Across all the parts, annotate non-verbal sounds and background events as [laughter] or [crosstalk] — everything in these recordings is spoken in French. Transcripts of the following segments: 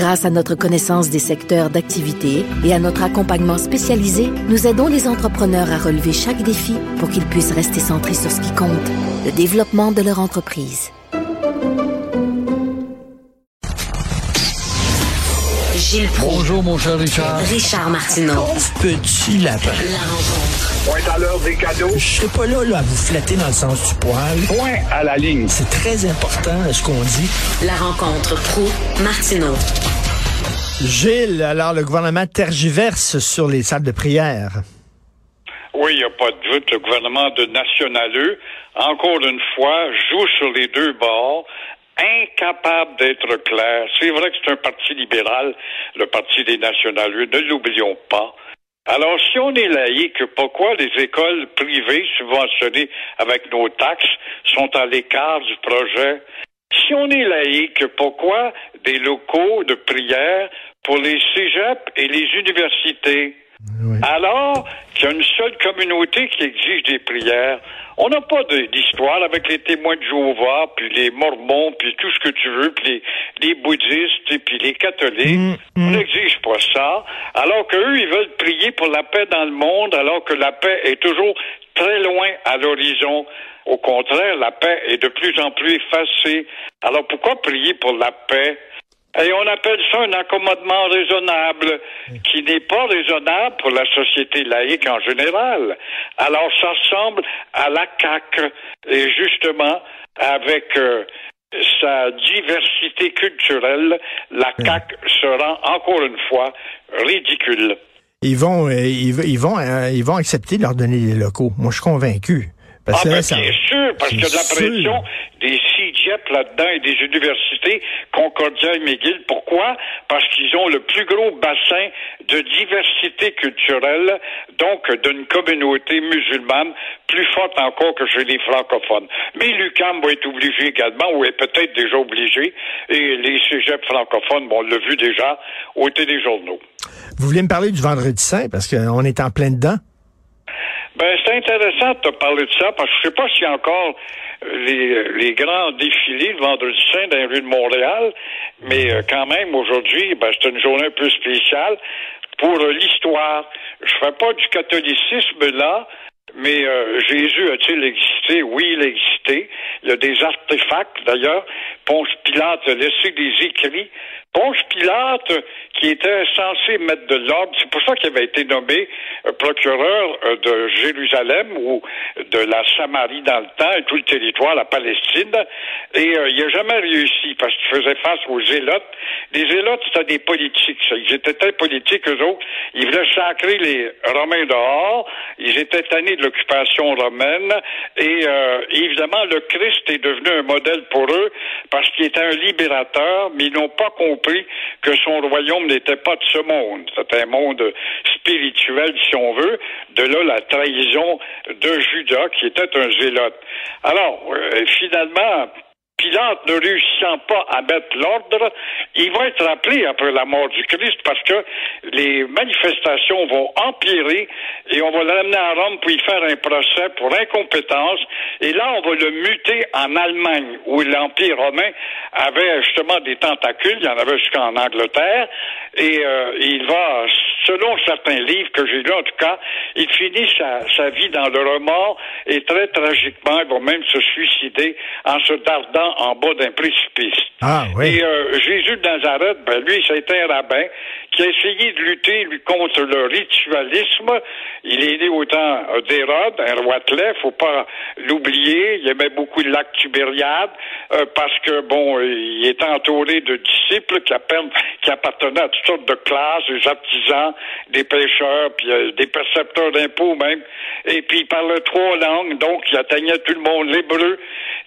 Grâce à notre connaissance des secteurs d'activité et à notre accompagnement spécialisé, nous aidons les entrepreneurs à relever chaque défi pour qu'ils puissent rester centrés sur ce qui compte, le développement de leur entreprise. Gilles Proulx. Bonjour, mon cher Richard. Richard Martineau. Petit lapin. La rencontre. Point à l'heure des cadeaux. Je serai pas là, là à vous flatter dans le sens du poil. Point à la ligne. C'est très important, ce qu'on dit. La rencontre pro martineau Gilles, alors le gouvernement tergiverse sur les salles de prière. Oui, il n'y a pas de doute. Le gouvernement de nationaleux, encore une fois, joue sur les deux bords incapable d'être clair. C'est vrai que c'est un parti libéral, le parti des nationaleux, ne l'oublions pas. Alors, si on est laïque, pourquoi les écoles privées subventionnées avec nos taxes sont à l'écart du projet? Si on est laïque, pourquoi des locaux de prière pour les cégeps et les universités? Alors qu'il y a une seule communauté qui exige des prières. On n'a pas d'histoire avec les témoins de Jéhovah, puis les mormons, puis tout ce que tu veux, puis les, les bouddhistes, et puis les catholiques. Mm, mm. On n'exige pas ça. Alors qu'eux, ils veulent prier pour la paix dans le monde, alors que la paix est toujours très loin à l'horizon. Au contraire, la paix est de plus en plus effacée. Alors pourquoi prier pour la paix? Et on appelle ça un accommodement raisonnable, qui n'est pas raisonnable pour la société laïque en général. Alors ça ressemble à la CAQ, et justement, avec euh, sa diversité culturelle, la CAQ se rend encore une fois ridicule. Ils vont, euh, ils, vont, euh, ils vont accepter de leur donner des locaux. Moi, je suis convaincu. Parce Ah que ben, ça- bien sûr, parce qu'il y a de la pression des Là-dedans et des universités, Concordia et McGill. Pourquoi? Parce qu'ils ont le plus gros bassin de diversité culturelle, donc d'une communauté musulmane plus forte encore que chez les francophones. Mais l'UQAM va être obligé également, ou est peut-être déjà obligé, et les cégeps francophones, bon, on l'a vu déjà au téléjournaux. Vous voulez me parler du vendredi saint parce qu'on est en plein dedans? Ben, c'est intéressant de te parler de ça, parce que je sais pas s'il y a encore euh, les, les grands défilés le vendredi saint dans les rues de Montréal, mais euh, quand même, aujourd'hui, ben, c'est une journée un peu spéciale pour euh, l'histoire. Je fais pas du catholicisme là, mais euh, Jésus a-t-il existé? Oui, il a existé. Il y a des artefacts, d'ailleurs. Ponce Pilate a laissé des écrits. Ponce Pilate, qui était censé mettre de l'ordre, c'est pour ça qu'il avait été nommé euh, procureur euh, de Jérusalem ou de la Samarie dans le temps et tout le territoire, la Palestine. Et euh, il n'a jamais réussi parce qu'il faisait face aux zélotes. Les zélotes, c'était des politiques. Ils étaient très politiques, eux autres. Ils voulaient sacrer les Romains dehors. Ils étaient tannés de l'occupation romaine. Et euh, évidemment, le Christ est devenu un modèle pour eux parce qu'il était un libérateur, mais ils n'ont pas compris que son royaume n'était pas de ce monde. C'était un monde spirituel, si on veut. De là, la trahison de Judas, qui était un zélote. Alors, euh, finalement, Pilate ne réussissant pas à mettre l'ordre, il va être rappelé après la mort du Christ parce que les manifestations vont empirer et on va l'amener à Rome pour y faire un procès pour incompétence. Et là, on va le muter en Allemagne où l'Empire romain avait justement des tentacules. Il y en avait jusqu'en Angleterre. Et euh, il va, selon certains livres que j'ai lus en tout cas, il finit sa, sa vie dans le remords et très tragiquement, il va même se suicider en se dardant en bas d'un précipice. Ah, oui. Et euh, Jésus de Nazareth, ben lui, c'était un rabbin qui a essayé de lutter lui, contre le ritualisme. Il est né au temps d'Hérode, un roi faut pas l'oublier. Il aimait beaucoup le lac Tibériade euh, parce que, bon, il était entouré de disciples qui, qui appartenaient à toutes sortes de classes, des artisans, des des pêcheurs, puis euh, des percepteurs d'impôts même. Et puis il parlait trois langues, donc il atteignait tout le monde. L'hébreu,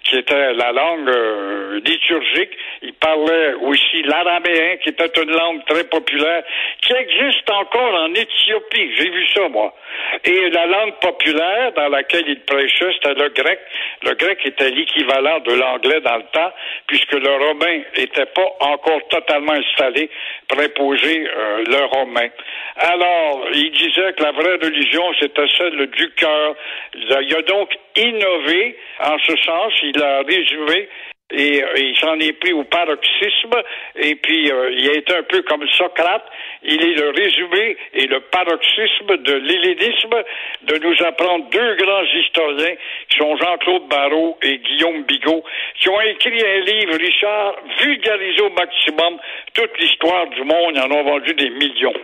qui était la langue euh, liturgique. Il parlait aussi l'araméen, qui était une langue très populaire, qui existe encore en Éthiopie. J'ai vu ça, moi. Et la langue populaire dans laquelle il prêchait, c'était le grec. Le grec était l'équivalent de l'anglais dans le temps, puisque le romain n'était pas encore totalement installé imposer euh, le romain. Alors, il disait que la vraie religion, c'était celle du cœur. Il a donc innové en ce sens. Il a résumé et, euh, il s'en est pris au paroxysme, et puis euh, il a été un peu comme Socrate, il est le résumé et le paroxysme de l'hellénisme, de nous apprendre deux grands historiens, qui sont Jean-Claude Barrault et Guillaume Bigot, qui ont écrit un livre, Richard, vulgarisé au maximum toute l'histoire du monde, ils en ont vendu des millions.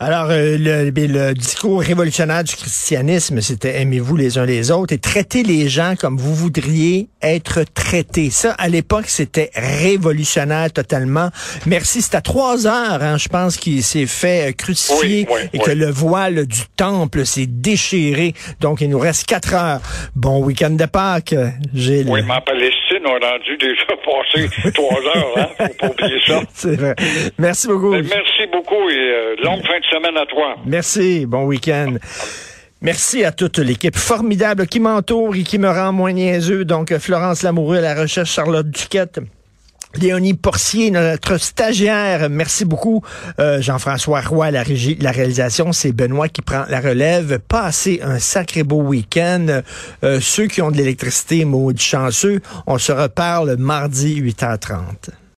Alors, euh, le, ben, le, discours révolutionnaire du christianisme, c'était aimez-vous les uns les autres et traitez les gens comme vous voudriez être traités. Ça, à l'époque, c'était révolutionnaire totalement. Merci. C'est à trois heures, hein, je pense, qu'il s'est fait euh, crucifier oui, oui, et oui. que le voile du temple s'est déchiré. Donc, il nous reste quatre heures. Bon week-end de Pâques, Gilles. Oui, en Palestine, on a rendu déjà [laughs] passé trois heures, hein? Faut pas oublier ça. [laughs] C'est vrai. Merci beaucoup. Mais merci beaucoup et euh, longue fin de semaine à toi. Merci. Bon week-end. Merci à toute l'équipe formidable qui m'entoure et qui me rend moins niaiseux. Donc, Florence Lamoureux à la recherche, Charlotte Duquette. Léonie Porcier, notre stagiaire, merci beaucoup. Euh, Jean-François Roy, la, réalisation, c'est Benoît qui prend la relève. Passez un sacré beau week-end. Euh, ceux qui ont de l'électricité, maudits chanceux, on se reparle mardi 8h30.